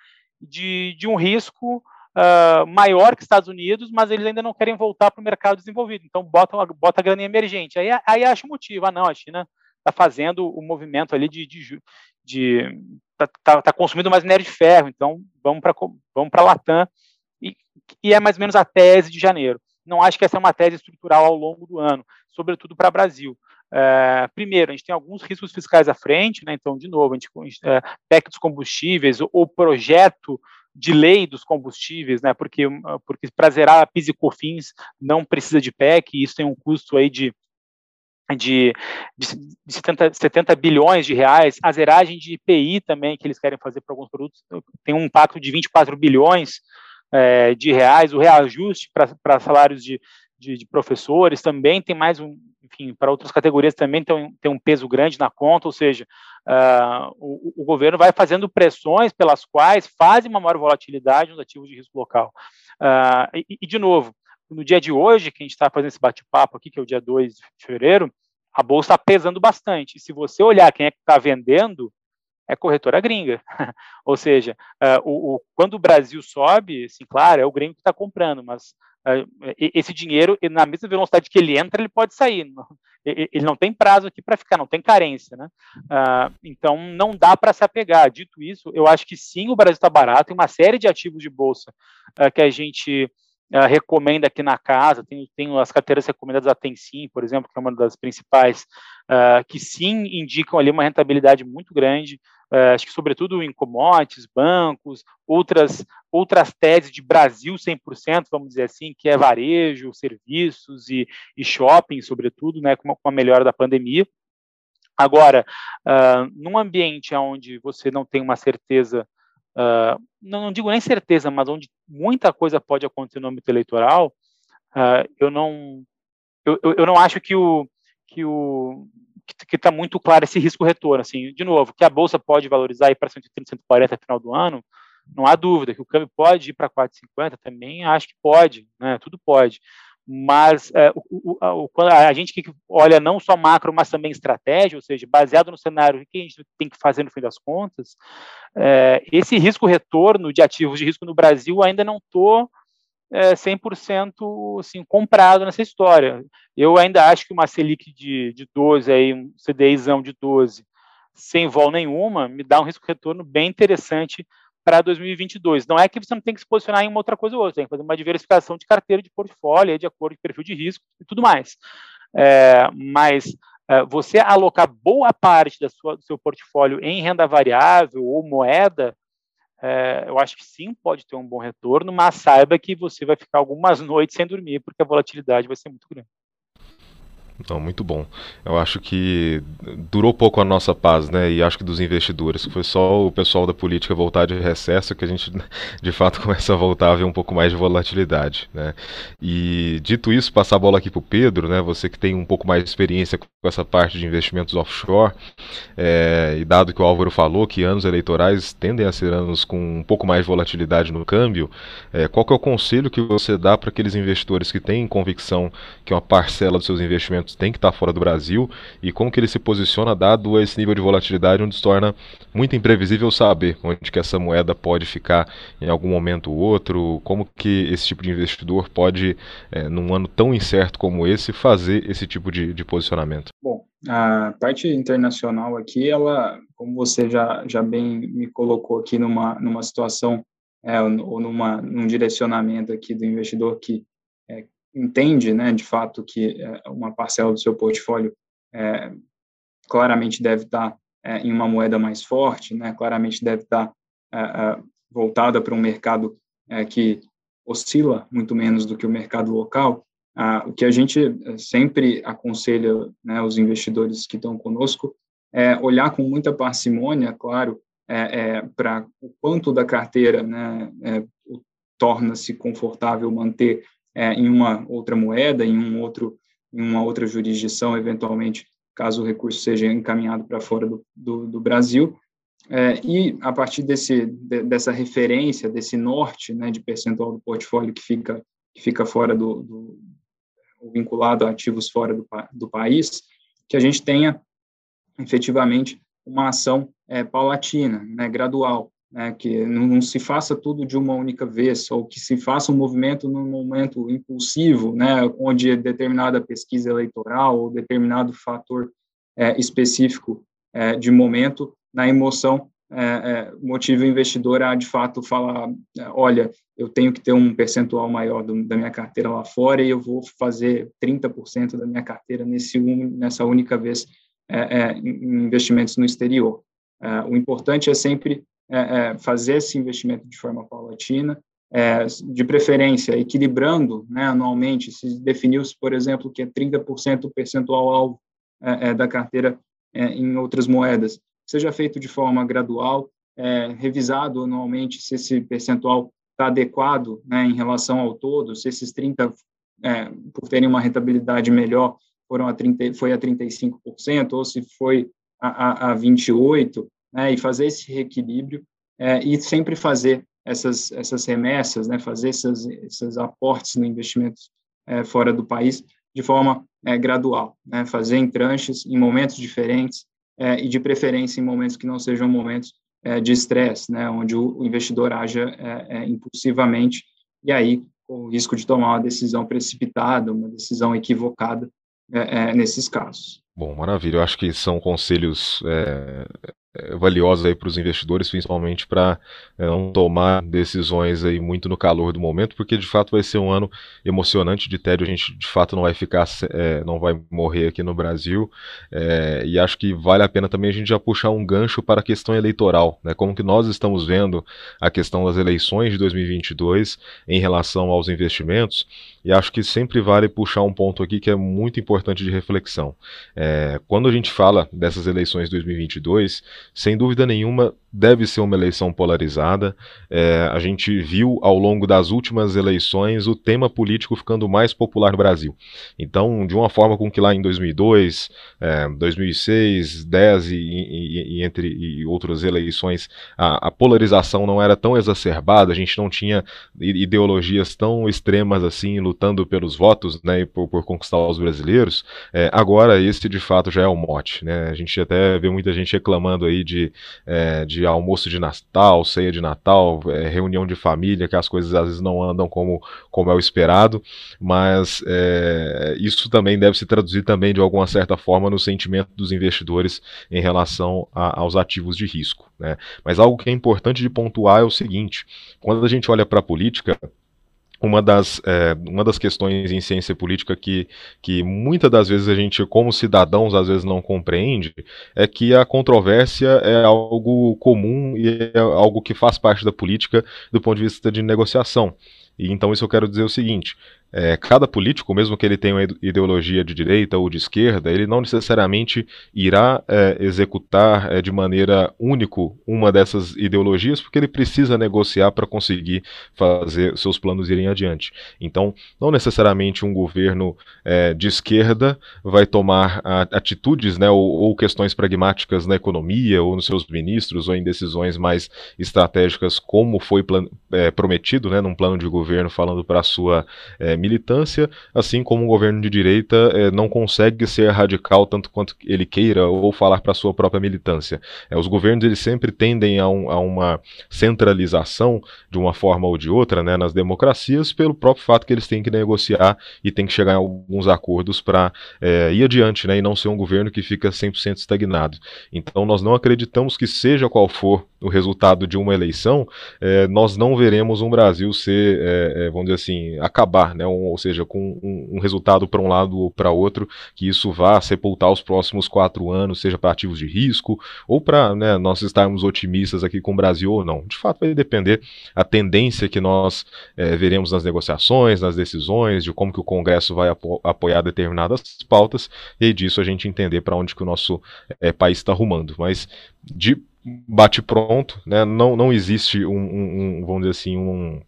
de, de um risco uh, maior que Estados Unidos, mas eles ainda não querem voltar para o mercado desenvolvido. Então, bota, bota a grana emergente. Aí, aí acha motivo. Ah, não, a China está fazendo o movimento ali de, de, de tá, tá, tá, consumindo mais minério de ferro, então vamos para vamos para Latam e, e é mais ou menos a tese de janeiro. Não acho que essa é uma tese estrutural ao longo do ano, sobretudo para o Brasil. É, primeiro, a gente tem alguns riscos fiscais à frente, né? então, de novo, a gente, é, PEC dos combustíveis, o projeto de lei dos combustíveis, né? porque, porque para zerar a PIS e COFINS não precisa de PEC, e isso tem um custo aí de de, de, 70, 70, bilhões de reais, a zeragem de IPI também, que eles querem fazer para alguns produtos, tem um impacto de 24 bilhões é, de reais, o reajuste para salários de, de, de, professores também tem mais um, enfim, para outras categorias também tem, tem um peso grande na conta, ou seja, uh, o, o, governo vai fazendo pressões pelas quais fazem uma maior volatilidade nos ativos de risco local. Uh, e, e, de novo, no dia de hoje, que a gente está fazendo esse bate-papo aqui, que é o dia 2 de fevereiro, a bolsa está pesando bastante. E se você olhar quem é que está vendendo, é corretora gringa. Ou seja, uh, o, o, quando o Brasil sobe, assim, claro, é o gringo que está comprando, mas uh, esse dinheiro, na mesma velocidade que ele entra, ele pode sair. Ele não tem prazo aqui para ficar, não tem carência. Né? Uh, então, não dá para se apegar. Dito isso, eu acho que sim, o Brasil está barato, tem uma série de ativos de bolsa que a gente uh, recomenda aqui na casa, tem, tem as carteiras recomendadas da Tensim, por exemplo, que é uma das principais, uh, que sim indicam ali uma rentabilidade muito grande, uh, acho que sobretudo em commodities, bancos, outras, outras teses de Brasil 100%, vamos dizer assim, que é varejo, serviços e, e shopping, sobretudo, né, com, com a melhora da pandemia. Agora, uh, num ambiente onde você não tem uma certeza uh, não, não, digo nem certeza, mas onde muita coisa pode acontecer no âmbito eleitoral, uh, eu não eu, eu não acho que o que o que está muito claro esse risco retorno, assim, de novo, que a bolsa pode valorizar para 130, 140 no final do ano, não há dúvida que o câmbio pode ir para 4,50 também, acho que pode, né? Tudo pode mas é, o, o, a gente que olha não só macro, mas também estratégia, ou seja, baseado no cenário, o que a gente tem que fazer no fim das contas, é, esse risco-retorno de ativos de risco no Brasil ainda não estou é, 100% assim, comprado nessa história. Eu ainda acho que uma Selic de, de 12, aí, um CDIzão de 12, sem vol nenhuma, me dá um risco-retorno bem interessante para 2022. Não é que você não tem que se posicionar em uma outra coisa ou outra, tem que fazer uma diversificação de carteira de portfólio, de acordo com perfil de risco e tudo mais. É, mas é, você alocar boa parte da sua, do seu portfólio em renda variável ou moeda, é, eu acho que sim, pode ter um bom retorno, mas saiba que você vai ficar algumas noites sem dormir, porque a volatilidade vai ser muito grande. Não, muito bom. Eu acho que durou pouco a nossa paz, né? E acho que dos investidores. Foi só o pessoal da política voltar de recesso que a gente, de fato, começa a voltar a ver um pouco mais de volatilidade, né? E dito isso, passar a bola aqui para o Pedro, né? Você que tem um pouco mais de experiência com essa parte de investimentos offshore, é, e dado que o Álvaro falou que anos eleitorais tendem a ser anos com um pouco mais de volatilidade no câmbio, é, qual que é o conselho que você dá para aqueles investidores que têm convicção que uma parcela dos seus investimentos tem que estar fora do Brasil e como que ele se posiciona dado esse nível de volatilidade onde se torna muito imprevisível saber onde que essa moeda pode ficar em algum momento ou outro, como que esse tipo de investidor pode, é, num ano tão incerto como esse, fazer esse tipo de, de posicionamento. Bom, a parte internacional aqui, ela, como você já, já bem me colocou aqui numa, numa situação é, ou numa, num direcionamento aqui do investidor que entende, né, de fato, que é, uma parcela do seu portfólio é, claramente deve estar é, em uma moeda mais forte, né, claramente deve estar é, voltada para um mercado que oscila muito menos do que o mercado local. Ah, o que a gente sempre aconselha né, os investidores que estão conosco é olhar com muita parcimônia, claro, para o quanto da carteira né, torna-se confortável manter é, em uma outra moeda, em um outro, em uma outra jurisdição, eventualmente, caso o recurso seja encaminhado para fora do, do, do Brasil. É, e a partir desse, de, dessa referência, desse norte né, de percentual do portfólio que fica, que fica fora do, do vinculado a ativos fora do, do país, que a gente tenha efetivamente uma ação é, paulatina, né, gradual, né, que não, não, se faça tudo de uma única vez, ou que se faça um movimento num momento impulsivo, né, onde determinada pesquisa eleitoral ou determinado fator é, específico é, de momento, na emoção, é, é motiva o investidor a, de fato, falar, é, olha, eu tenho que ter um percentual maior do, da minha carteira lá fora e eu vou fazer 30% da minha carteira nesse um, nessa única vez é, em investimentos no exterior. o importante é sempre é, é, fazer esse investimento de forma paulatina, é, de preferência equilibrando né, anualmente, se definiu-se, por exemplo, que é 30% percentual alvo é, é, da carteira é, em outras moedas, seja feito de forma gradual, revisado anualmente se esse percentual está adequado né, em relação ao todo, se esses 30%, por terem uma rentabilidade melhor, foram a 30, foi a 35%, ou se foi a, a, a 28%, né, e fazer esse reequilíbrio é, e sempre fazer essas, essas remessas, né, fazer essas, esses aportes no investimento é, fora do país de forma é, gradual, né, fazer em tranches, em momentos diferentes é, e de preferência em momentos que não sejam momentos é, de estresse, né, onde o, investidor haja é, impulsivamente e aí o risco de tomar uma decisão precipitada, uma decisão equivocada nesses casos. Bom, maravilha. Eu acho que são conselhos é, valiosos aí para os investidores, principalmente para é, não tomar decisões aí muito no calor do momento, porque de fato vai ser um ano emocionante de tédio. A gente de fato não vai ficar, é, não vai morrer aqui no Brasil. É, e acho que vale a pena também a gente já puxar um gancho para a questão eleitoral, né? Como que nós estamos vendo a questão das eleições de 2022 em relação aos investimentos. E acho que sempre vale puxar um ponto aqui que é muito importante de reflexão. Quando a gente fala dessas eleições de 2022, sem dúvida nenhuma deve ser uma eleição polarizada. É, a gente viu ao longo das últimas eleições o tema político ficando mais popular no Brasil. Então, de uma forma com que lá em 2002, é, 2006, 10 e, e, e entre e outras eleições a, a, polarização não era tão exacerbada, a gente não tinha ideologias tão extremas assim lutando pelos votos, né, e por, por conquistar os brasileiros. É, agora esse de fato já é o mote, né? A gente até vê muita gente reclamando aí de, é, de almoço de Natal, ceia de Natal, é, reunião de família, que as coisas às vezes não andam como, como é o esperado, mas é, isso também deve se traduzir também de alguma certa forma no sentimento dos investidores em relação a, aos ativos de risco. Né? Mas algo que é importante de pontuar é o seguinte: quando a gente olha para a política, uma das, é, uma das questões em ciência política que, que muitas das vezes a gente, como cidadãos, às vezes não compreende, é que a controvérsia é algo comum e é algo que faz parte da política do ponto de vista de negociação. E então isso eu quero dizer o seguinte: é, cada político, mesmo que ele tenha uma ideologia de direita ou de esquerda, ele não necessariamente irá é, executar é, de maneira único uma dessas ideologias, porque ele precisa negociar para conseguir fazer seus planos irem adiante. Então, não necessariamente um governo é, de esquerda vai tomar atitudes né, ou, ou, questões pragmáticas na economia, ou nos seus ministros, ou em decisões mais estratégicas, como foi é, prometido né, num plano de governo falando para a sua militância, assim como um governo de direita é, não consegue ser radical tanto quanto ele queira ou falar para sua própria militância. É, os governos eles sempre tendem a, um, a, uma centralização de uma forma ou de outra né, nas democracias pelo próprio fato que eles têm que negociar e têm que chegar em alguns acordos para é, ir adiante né, e não ser um governo que fica 100% estagnado. Então nós não acreditamos que seja qual for o resultado de uma eleição, é, nós não veremos um Brasil ser, é vamos dizer assim, acabar, né, um, ou seja, com um, um resultado para um lado ou para outro, que isso vá sepultar os próximos quatro anos, seja para ativos de risco ou para né, nós estarmos otimistas aqui com o Brasil ou não. De fato, vai depender a tendência que nós é, veremos nas negociações, nas decisões, de como que o Congresso vai apo apoiar determinadas pautas e disso a gente entender para onde que o nosso é, país está rumando. Mas de bate pronto, né? Não, não existe um, um, um, vamos dizer assim, um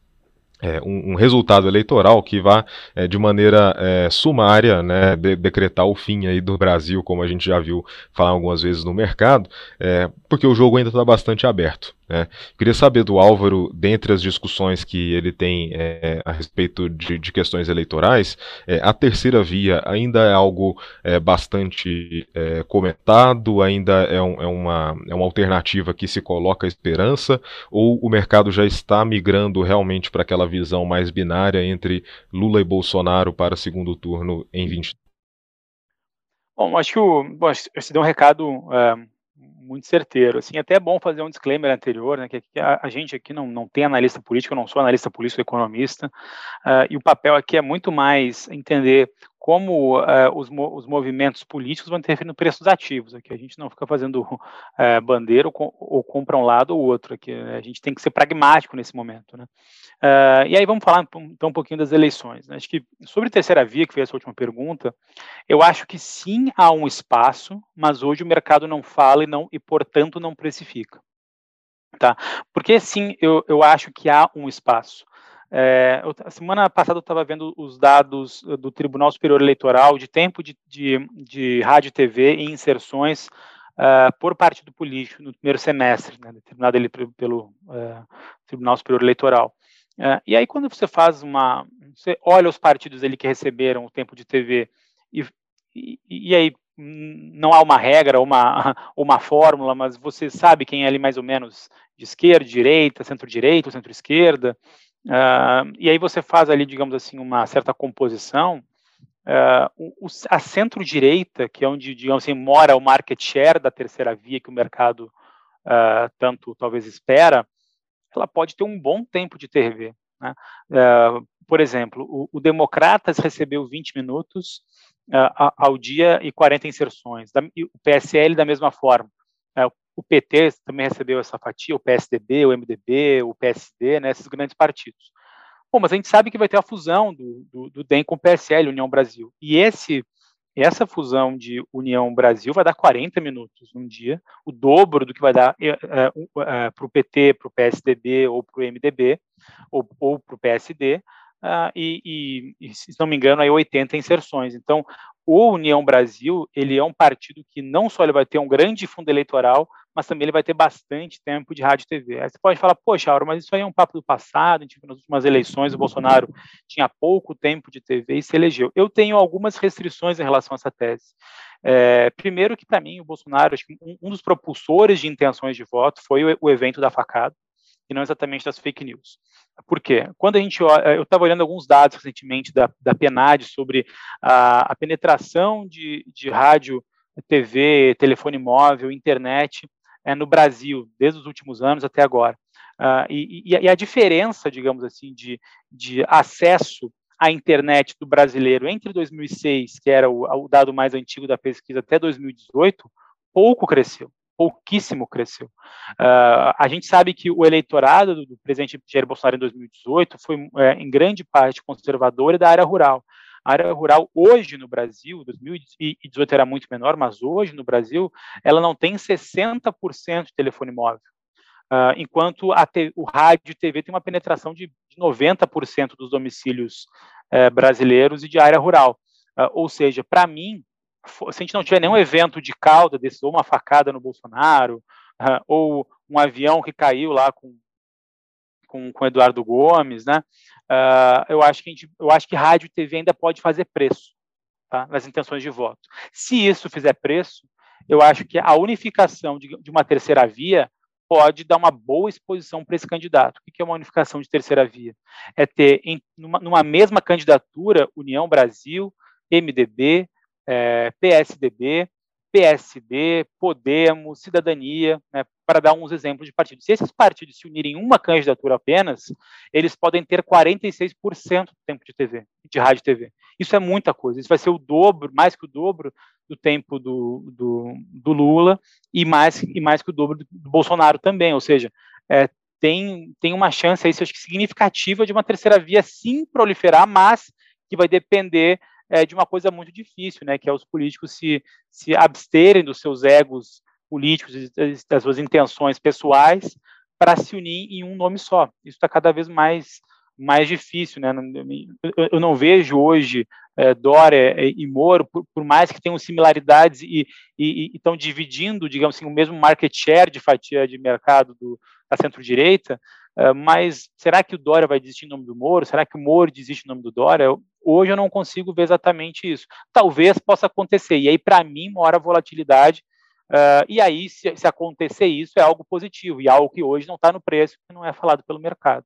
é, um, um, resultado eleitoral que vá é, de maneira é, sumária né, de, decretar o fim aí do Brasil, como a gente já viu falar algumas vezes no mercado, é, porque o jogo ainda está bastante aberto. Né? Queria saber do Álvaro, dentre as discussões que ele tem é, a respeito de, de questões eleitorais, é, a terceira via ainda é algo é, bastante é, comentado, ainda é, um, é, uma, é uma alternativa que se coloca esperança, ou o mercado já está migrando realmente para aquela visão mais binária entre Lula e Bolsonaro para segundo turno em 20? Bom, acho que o, bom, você deu um recado é, muito certeiro. Assim, até é bom fazer um disclaimer anterior, né, que a, a, gente aqui não, não tem analista político, eu não sou analista político, economista, uh, e o papel aqui é muito mais entender como uh, os, os, movimentos políticos vão interferir no preço dos ativos. Aqui a gente não fica fazendo uh, bandeira ou, ou, compra um lado ou outro. Aqui né, a gente tem que ser pragmático nesse momento, né? Uh, e aí vamos falar então um pouquinho das eleições. Né? Acho que sobre terceira via, que foi essa última pergunta, eu acho que sim há um espaço, mas hoje o mercado não fala e não e portanto não precifica. Tá? Porque sim, eu, eu acho que há um espaço. É, a semana passada eu estava vendo os dados do Tribunal Superior Eleitoral de tempo de, de, de rádio e TV e inserções uh, por parte do político no primeiro semestre, né, determinado ele pelo uh, Tribunal Superior Eleitoral. Uh, e aí, quando você faz uma. Você olha os partidos ali que receberam o tempo de TV e, e, e aí não há uma regra uma, uma fórmula, mas você sabe quem é ali mais ou menos de esquerda, direita, centro-direita, centro-esquerda, Uh, e aí você faz ali, digamos assim, uma certa composição. Uh, o, a centro-direita, que é onde, digamos assim, mora o market share da terceira via que o mercado uh, tanto talvez espera, ela pode ter um bom tempo de TV. Né? por exemplo, o, o, Democratas recebeu 20 minutos ao dia e 40 inserções, da, e o PSL da mesma forma. O PT também recebeu essa fatia, o PSDB, o MDB, o PSD, né, esses grandes partidos. Bom, mas a gente sabe que vai ter a fusão do, do, do DEM com o PSL, União Brasil. E esse essa fusão de União Brasil vai dar 40 minutos num dia, o dobro do que vai dar é, é, é, para o PT, para o PSDB ou para o MDB ou, ou para o PSD, uh, e, e, se não me engano, aí 80 inserções. Então, o União Brasil, ele é um partido que não só ele vai ter um grande fundo eleitoral, mas também ele vai ter bastante tempo de rádio e TV. Aí você pode falar, poxa, Auro, mas isso aí é um papo do passado, a gente viu nas últimas eleições, o Bolsonaro tinha pouco tempo de TV e se elegeu. Eu tenho algumas restrições em relação a essa tese. É, primeiro que, para mim, o Bolsonaro, um, um, dos propulsores de intenções de voto foi o, o evento da facada, e não exatamente das fake news. Por quê? Quando a gente olha, eu estava olhando alguns dados recentemente da, da PNAD sobre a, a penetração de, de rádio, TV, telefone móvel, internet é, no Brasil, desde os últimos anos até agora. Uh, e, e, a diferença, digamos assim, de, de acesso à internet do brasileiro entre 2006, que era o, o dado mais antigo da pesquisa, até 2018, pouco cresceu. pouquíssimo cresceu. Uh, a gente sabe que o eleitorado do, do presidente Jair Bolsonaro em 2018 foi, é, em grande parte, conservador e da área rural. A área rural hoje no Brasil, 2018 era muito menor, mas hoje no Brasil, ela não tem 60% de telefone móvel. Uh, enquanto te, o rádio e TV tem uma penetração de, de 90% dos domicílios uh, brasileiros e de área rural. Uh, ou seja, para mim, se a gente não tiver nenhum evento de cauda desse, ou uma facada no Bolsonaro, ou um avião que caiu lá com com, com Eduardo Gomes, né? eu acho que gente, eu acho que rádio e TV ainda pode fazer preço tá? nas intenções de voto. Se isso fizer preço, eu acho que a unificação de, de uma terceira via pode dar uma boa exposição para esse candidato. O que é uma unificação de terceira via? É ter, em, numa, numa mesma candidatura, União Brasil, MDB, é, PSDB, PSD, Podemos, Cidadania, né, para dar uns exemplos de partidos. Se esses partidos se unirem em uma candidatura apenas, eles podem ter 46% do tempo de TV, de rádio e TV. Isso é muita coisa. Isso vai ser o dobro, mais que o dobro do tempo do, do, do Lula e mais, e mais que o dobro do, Bolsonaro também. Ou seja, é, tem, tem uma chance aí, acho que significativa de uma terceira via sim proliferar, mas que vai depender é, de uma coisa muito difícil, né, que é os políticos se, se absterem dos seus egos políticos das suas intenções pessoais para se unir em um nome só. Isso está cada vez mais mais difícil, né? Eu não vejo hoje é, Dória e Moro, por, por, mais que tenham similaridades e estão dividindo, digamos assim, o mesmo market share de fatia de mercado do, da centro-direita, é, mas será que o Dória vai desistir em nome do Moro? Será que o Moro desiste em nome do Dória? Eu, hoje eu não consigo ver exatamente isso. Talvez possa acontecer, e aí, para mim, mora a volatilidade Uh, e aí, se, se, acontecer isso, é algo positivo, e algo que hoje não está no preço, que não é falado pelo mercado.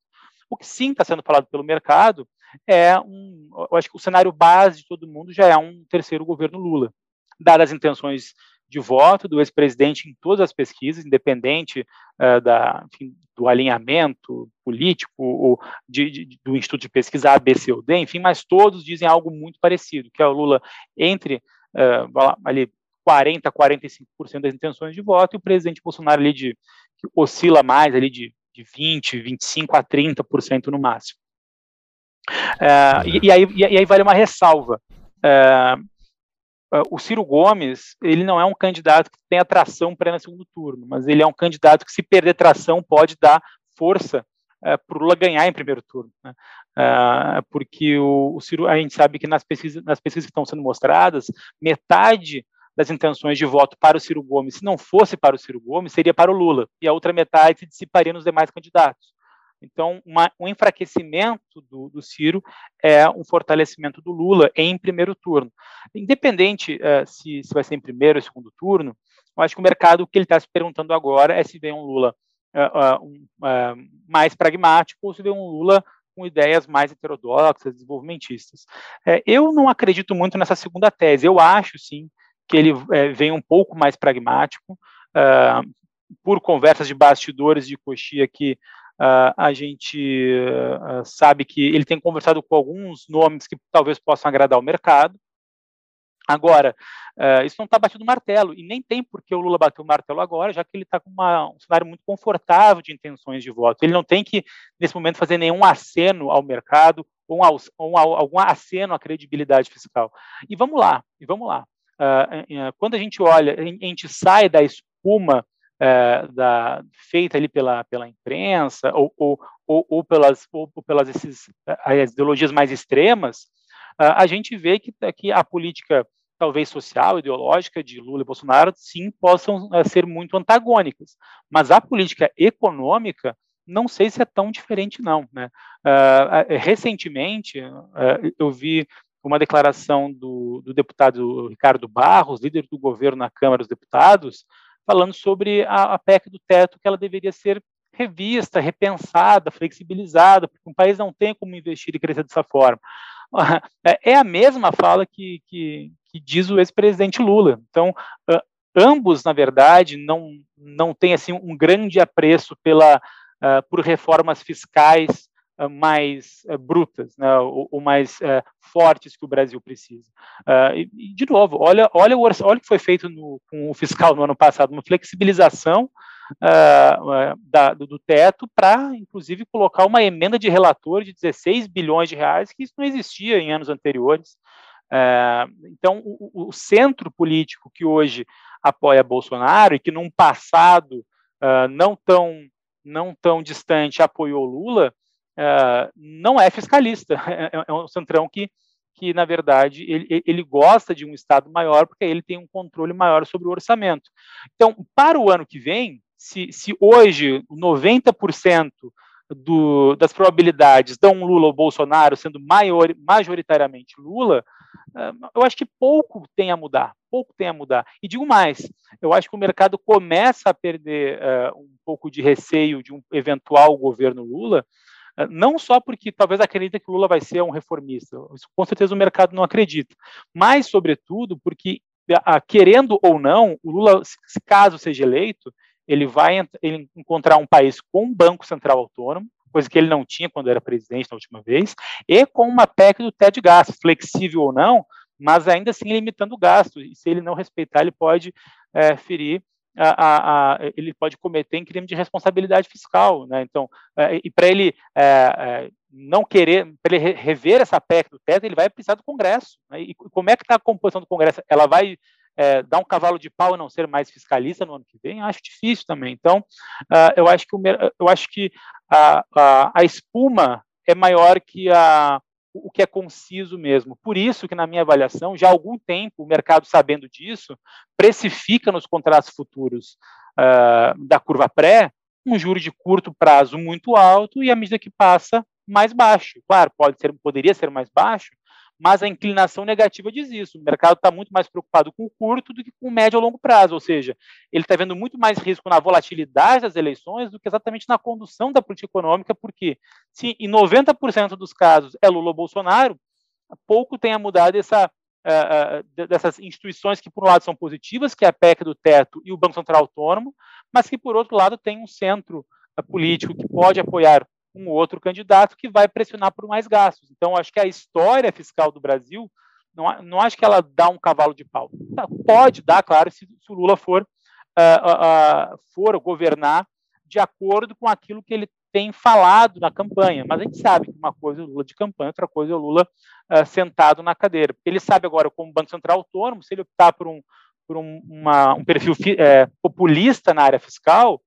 O que sim está sendo falado pelo mercado é um. Eu acho que o cenário base de todo mundo já é um terceiro governo Lula. Dadas as intenções de voto do ex-presidente em todas as pesquisas, independente uh, da, enfim, do alinhamento político ou de, de, do Instituto de Pesquisa A, B, C ou D, enfim, mas todos dizem algo muito parecido, que é o Lula entre uh, ali 40%, 45% das intenções de voto, e o presidente Bolsonaro ali de, oscila mais ali de, de 20%, 25% a 30% no máximo. É, e, e, aí, e, aí, vale uma ressalva. É, o Ciro Gomes, ele não é um candidato que tem atração para no segundo turno, mas ele é um candidato que, se perder tração, pode dar força é, para o Lula ganhar em primeiro turno. Né? É, porque o, o, Ciro, a gente sabe que nas pesquisas, nas pesquisas que estão sendo mostradas, metade das intenções de voto para o Ciro Gomes, se não fosse para o Ciro Gomes, seria para o Lula, e a outra metade se dissiparia nos demais candidatos. Então, uma, um enfraquecimento do, do, Ciro é um fortalecimento do Lula em primeiro turno. Independente uh, se, se, vai ser em primeiro ou segundo turno, eu acho que o mercado, o que ele está se perguntando agora é se vem um Lula uh, uh, um, mais pragmático ou se vem um Lula com ideias mais heterodoxas, desenvolvimentistas. Eu não acredito muito nessa segunda tese. Eu acho, sim, que ele vem um pouco mais pragmático, uh, por conversas de bastidores de coxia que uh, a gente uh, sabe que ele tem conversado com alguns nomes que talvez possam agradar o mercado. Agora, isso não está batido martelo, e nem tem por que o Lula bater o martelo agora, já que ele está com uma, um cenário muito confortável de intenções de voto. Ele não tem que, nesse momento, fazer nenhum aceno ao mercado ou, um, ou algum aceno à credibilidade fiscal. E vamos lá, e vamos lá. Uh, quando a gente olha, a gente sai da espuma uh, da, feita ali pela, pela imprensa ou, ou, ou, ou pelas, ou, pelas esses, as ideologias mais extremas, uh, a gente vê que, que a política talvez social, ideológica de Lula e Bolsonaro, sim, possam ser muito antagônicas. Mas a política econômica, não sei se é tão diferente, não. Né? Uh, recentemente, eu vi uma declaração do, do, deputado Ricardo Barros, líder do governo na Câmara dos Deputados, falando sobre a, a PEC do teto, que ela deveria ser revista, repensada, flexibilizada, porque um país não tem como investir e crescer dessa forma. É a mesma fala que, que, que diz o ex-presidente Lula. Então, ambos, na verdade, não, não têm assim, um grande apreço pela, por reformas fiscais mais brutas, né, ou, ou mais fortes que o Brasil precisa. e, de novo, olha, olha, o, olha o que foi feito no, com o fiscal no ano passado, uma flexibilização uh, da, do teto para, inclusive, colocar uma emenda de relator de 16 bilhões de reais, que isso não existia em anos anteriores. Uh, então, o, o, centro político que hoje apoia Bolsonaro e que num passado uh, não tão não tão distante apoiou Lula, não é fiscalista, é, é um centrão que que, na verdade, ele, ele gosta de um Estado maior porque ele tem um controle maior sobre o orçamento. Então, para o ano que vem, se, se hoje 90% do, das probabilidades dão Lula ou Bolsonaro sendo maior, majoritariamente Lula, ah, eu acho que pouco tem a mudar, pouco tem a mudar. E digo mais, eu acho que o mercado começa a perder uh, um pouco de receio de um eventual governo Lula, não só porque talvez acredita que Lula vai ser um reformista, isso, com certeza o mercado não acredita, mas, sobretudo, porque, uh, querendo ou não, o Lula, caso seja eleito, ele vai ele encontrar um país com um banco central autônomo, coisa que ele não tinha quando era presidente na última vez, e com uma PEC do teto de gastos, flexível ou não, mas ainda assim limitando o gasto. E se ele não respeitar, ele pode é, ferir a, a, ele pode cometer em crime de responsabilidade fiscal, né? Então, é, e para ele é, é, não querer, para ele rever essa PEC do teto, ele vai precisar do Congresso. Né? E como é que está a composição do Congresso? Ela vai é, dar um cavalo de pau e não ser mais fiscalista no ano que vem, acho difícil também. Então, uh, eu acho que, o, eu acho que a, a, a, espuma é maior que a, o que é conciso mesmo. Por isso que, na minha avaliação, já há algum tempo, o mercado, sabendo disso, precifica nos contratos futuros uh, da curva pré um juro de curto prazo muito alto e, à medida que passa, mais baixo. Claro, pode ser, poderia ser mais baixo, mas a inclinação negativa diz isso. O mercado está muito mais preocupado com o curto do que com o médio ou longo prazo, ou seja, ele está vendo muito mais risco na volatilidade das eleições do que exatamente na condução da política econômica, porque se em 90% dos casos é Lula ou Bolsonaro, pouco tem a mudar uh, uh, dessas instituições que, por um lado, são positivas, que é a PEC do teto e o Banco Central Autônomo, mas que, por outro lado, tem um centro uh, político que pode apoiar um outro candidato que vai pressionar por mais gastos. Então, acho que a história fiscal do Brasil, não, não acho que ela dá um cavalo de pau. Tá, pode dar, claro, se, se o Lula for, uh, uh, for governar de acordo com aquilo que ele tem falado na campanha. Mas a gente sabe que uma coisa é o Lula de campanha, outra coisa é o Lula uh, sentado na cadeira. Ele sabe agora, como Banco Central Autônomo, se ele optar por um, por um, uma, um perfil é, populista na área fiscal,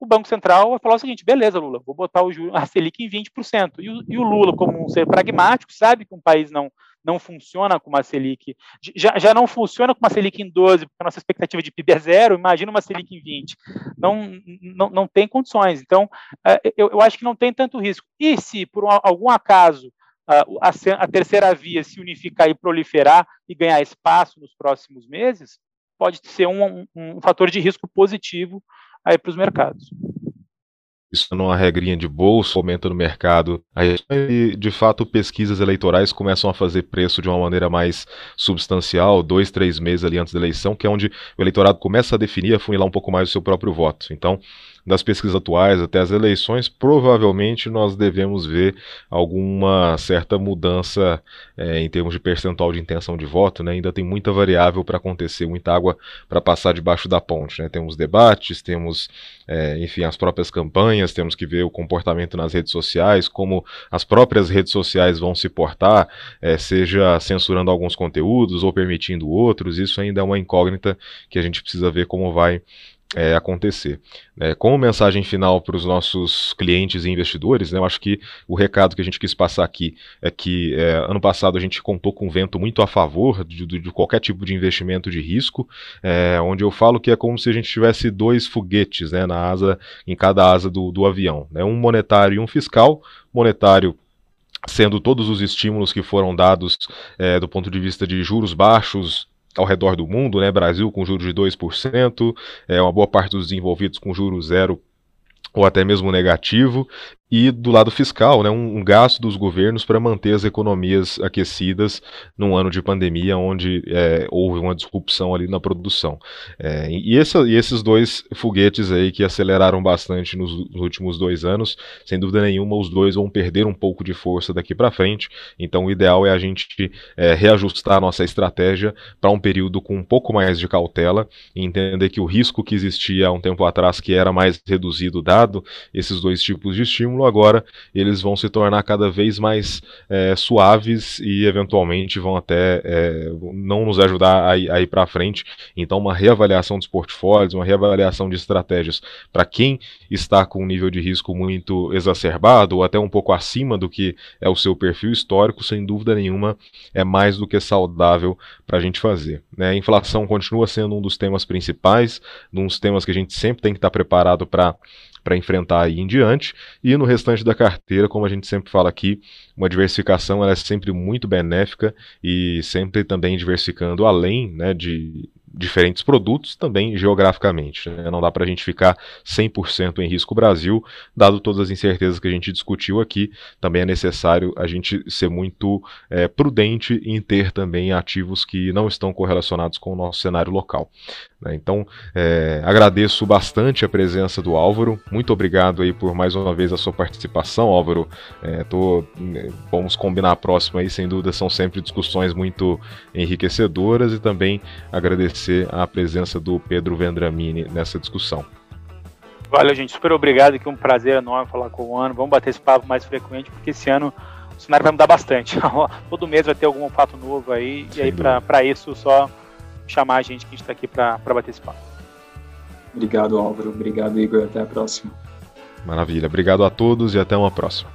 o Banco Central vai falar o seguinte: beleza, Lula, vou botar o a Selic em 20%. E o, e o Lula, como um ser pragmático, sabe que um país não, não funciona com uma Selic, já, já não funciona com uma Selic em 12, porque a nossa expectativa de PIB é zero, imagina uma Selic em 20. Não, não, não tem condições. Então, é, eu, eu acho que não tem tanto risco. E se, por algum acaso, a, a terceira via se unificar e proliferar e ganhar espaço nos próximos meses, pode ser um, um, um fator de risco positivo aí para os mercados. Isso não é uma regrinha de bolso, aumenta no mercado. Aí, de fato, pesquisas eleitorais começam a fazer preço de uma maneira mais substancial, dois, três meses ali antes da eleição, que é onde o eleitorado começa a definir, a funilar um pouco mais o seu próprio voto. Então, das pesquisas atuais até as eleições, provavelmente nós devemos ver alguma certa mudança é, em termos de percentual de intenção de voto. Né? Ainda tem muita variável para acontecer, muita água para passar debaixo da ponte. Né? Temos debates, temos, é, enfim, as próprias campanhas, temos que ver o comportamento nas redes sociais, como as próprias redes sociais vão se portar, é, seja censurando alguns conteúdos ou permitindo outros. Isso ainda é uma incógnita que a gente precisa ver como vai é, acontecer. É, como mensagem final para os nossos clientes e investidores, né, eu acho que o recado que a gente quis passar aqui é que é, ano passado a gente contou com um vento muito a favor de, de, qualquer tipo de investimento de risco, é, onde eu falo que é como se a gente tivesse dois foguetes né, na asa, em cada asa do, do avião, né, um monetário e um fiscal. Monetário sendo todos os estímulos que foram dados é, do ponto de vista de juros baixos ao redor do mundo, né? Brasil com juros de 2%, é, uma boa parte dos desenvolvidos com juros zero ou até mesmo negativo, e do lado fiscal, né, um, um gasto dos governos para manter as economias aquecidas num ano de pandemia onde é, houve uma disrupção ali na produção. É, e, essa, e, esses dois foguetes aí que aceleraram bastante nos, nos, últimos dois anos, sem dúvida nenhuma, os dois vão perder um pouco de força daqui para frente. Então, o ideal é a gente é, reajustar a nossa estratégia para um período com um pouco mais de cautela e entender que o risco que existia há um tempo atrás, que era mais reduzido dado esses dois tipos de estímulo agora eles vão se tornar cada vez mais é, suaves e eventualmente vão até é, não nos ajudar a, a ir para frente. Então, uma reavaliação dos portfólios, uma reavaliação de estratégias para quem está com um nível de risco muito exacerbado ou até um pouco acima do que é o seu perfil histórico, sem dúvida nenhuma, é mais do que saudável para a gente fazer. Né? A inflação continua sendo um dos temas principais, um dos temas que a gente sempre tem que estar preparado para para enfrentar aí em diante. E no restante da carteira, como a gente sempre fala aqui, uma diversificação ela é sempre muito benéfica e sempre também diversificando além né, de diferentes produtos, também geograficamente. Né? Não dá para a gente ficar 100% em risco Brasil, dado todas as incertezas que a gente discutiu aqui. Também é necessário a gente ser muito é, prudente em ter também ativos que não estão correlacionados com o nosso cenário local. Né? Então, é, agradeço bastante a presença do Álvaro. Muito obrigado aí por mais uma vez a sua participação, Álvaro. É, tô, né, vamos combinar a próxima aí, sem dúvida, são sempre discussões muito enriquecedoras e também agradecer a presença do Pedro Vendramini nessa discussão. Valeu, gente. Super obrigado. Que um prazer enorme falar com o Ano. Vamos bater esse papo mais frequente, porque esse ano o cenário vai mudar bastante. Todo mês vai ter algum fato novo aí. Sem e aí, para isso, só chamar a gente que a gente está aqui para bater esse papo. Obrigado, Álvaro. Obrigado, Igor. Até a próxima. Maravilha. Obrigado a todos e até uma próxima.